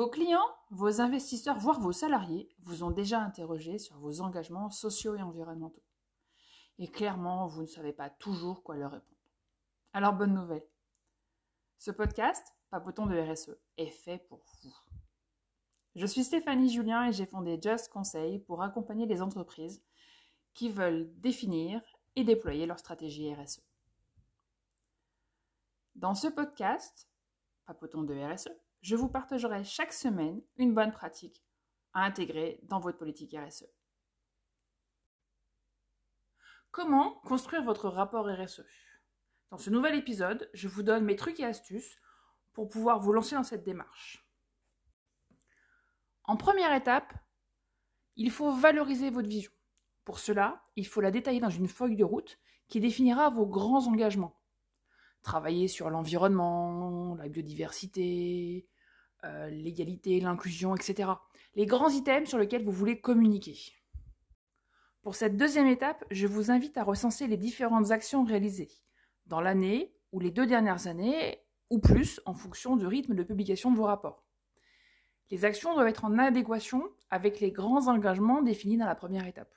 Vos clients, vos investisseurs, voire vos salariés vous ont déjà interrogé sur vos engagements sociaux et environnementaux. Et clairement, vous ne savez pas toujours quoi leur répondre. Alors bonne nouvelle. Ce podcast, Papoton de RSE, est fait pour vous. Je suis Stéphanie Julien et j'ai fondé Just Conseil pour accompagner les entreprises qui veulent définir et déployer leur stratégie RSE. Dans ce podcast, Papoton de RSE, je vous partagerai chaque semaine une bonne pratique à intégrer dans votre politique RSE. Comment construire votre rapport RSE Dans ce nouvel épisode, je vous donne mes trucs et astuces pour pouvoir vous lancer dans cette démarche. En première étape, il faut valoriser votre vision. Pour cela, il faut la détailler dans une feuille de route qui définira vos grands engagements. Travailler sur l'environnement, la biodiversité, euh, l'égalité, l'inclusion, etc. Les grands items sur lesquels vous voulez communiquer. Pour cette deuxième étape, je vous invite à recenser les différentes actions réalisées dans l'année ou les deux dernières années, ou plus en fonction du rythme de publication de vos rapports. Les actions doivent être en adéquation avec les grands engagements définis dans la première étape.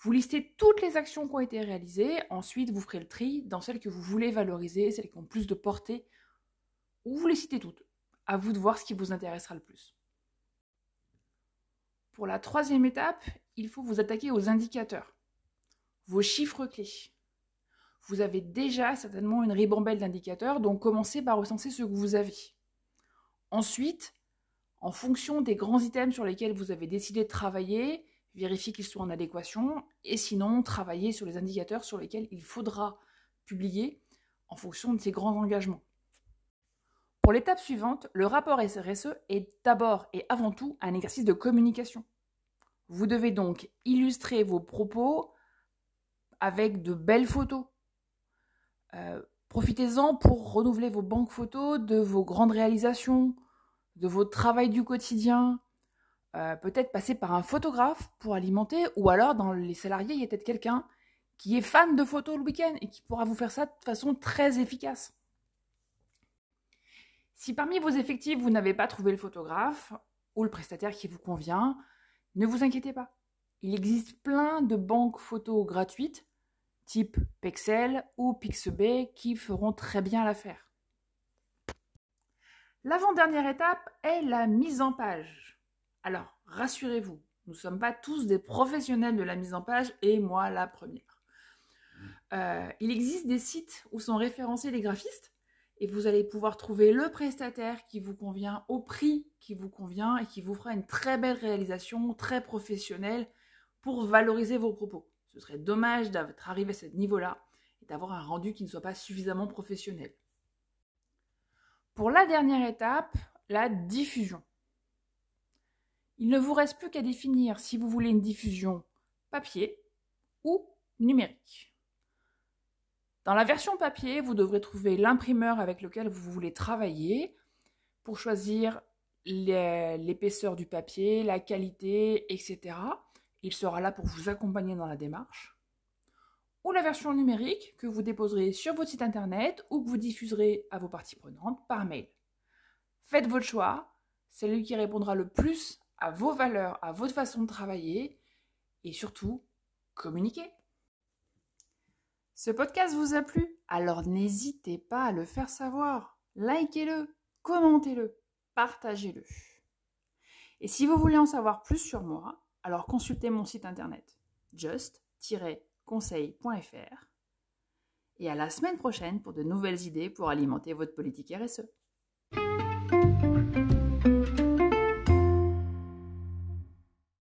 Vous listez toutes les actions qui ont été réalisées, ensuite vous ferez le tri dans celles que vous voulez valoriser, celles qui ont plus de portée, ou vous les citez toutes. À vous de voir ce qui vous intéressera le plus. Pour la troisième étape, il faut vous attaquer aux indicateurs, vos chiffres clés. Vous avez déjà certainement une ribambelle d'indicateurs, donc commencez par recenser ce que vous avez. Ensuite, en fonction des grands items sur lesquels vous avez décidé de travailler, vérifiez qu'ils soient en adéquation, et sinon, travaillez sur les indicateurs sur lesquels il faudra publier en fonction de ces grands engagements. Pour l'étape suivante, le rapport RSE est d'abord et avant tout un exercice de communication. Vous devez donc illustrer vos propos avec de belles photos. Euh, profitez-en pour renouveler vos banques photos de vos grandes réalisations, de votre travail du quotidien. Euh, peut-être passer par un photographe pour alimenter, ou alors dans les salariés, il y a peut-être quelqu'un qui est fan de photos le week-end et qui pourra vous faire ça de façon très efficace. Si parmi vos effectifs, vous n'avez pas trouvé le photographe ou le prestataire qui vous convient, ne vous inquiétez pas. Il existe plein de banques photos gratuites, type Pexel ou Pixabay, qui feront très bien l'affaire. L'avant-dernière étape est la mise en page. Alors, rassurez-vous, nous ne sommes pas tous des professionnels de la mise en page, et moi la première. Euh, il existe des sites où sont référencés les graphistes et vous allez pouvoir trouver le prestataire qui vous convient au prix qui vous convient et qui vous fera une très belle réalisation, très professionnelle pour valoriser vos propos. Ce serait dommage d'être arrivé à ce niveau-là et d'avoir un rendu qui ne soit pas suffisamment professionnel. Pour la dernière étape, la diffusion. Il ne vous reste plus qu'à définir si vous voulez une diffusion papier ou numérique. Dans la version papier, vous devrez trouver l'imprimeur avec lequel vous voulez travailler pour choisir l'épaisseur du papier, la qualité, etc. Il sera là pour vous accompagner dans la démarche. Ou la version numérique que vous déposerez sur votre site internet ou que vous diffuserez à vos parties prenantes par mail. Faites votre choix, c'est lui qui répondra le plus à vos valeurs, à votre façon de travailler et surtout, communiquez. Ce podcast vous a plu? Alors n'hésitez pas à le faire savoir. Likez-le, commentez-le, partagez-le. Et si vous voulez en savoir plus sur moi, alors consultez mon site internet just-conseil.fr. Et à la semaine prochaine pour de nouvelles idées pour alimenter votre politique RSE.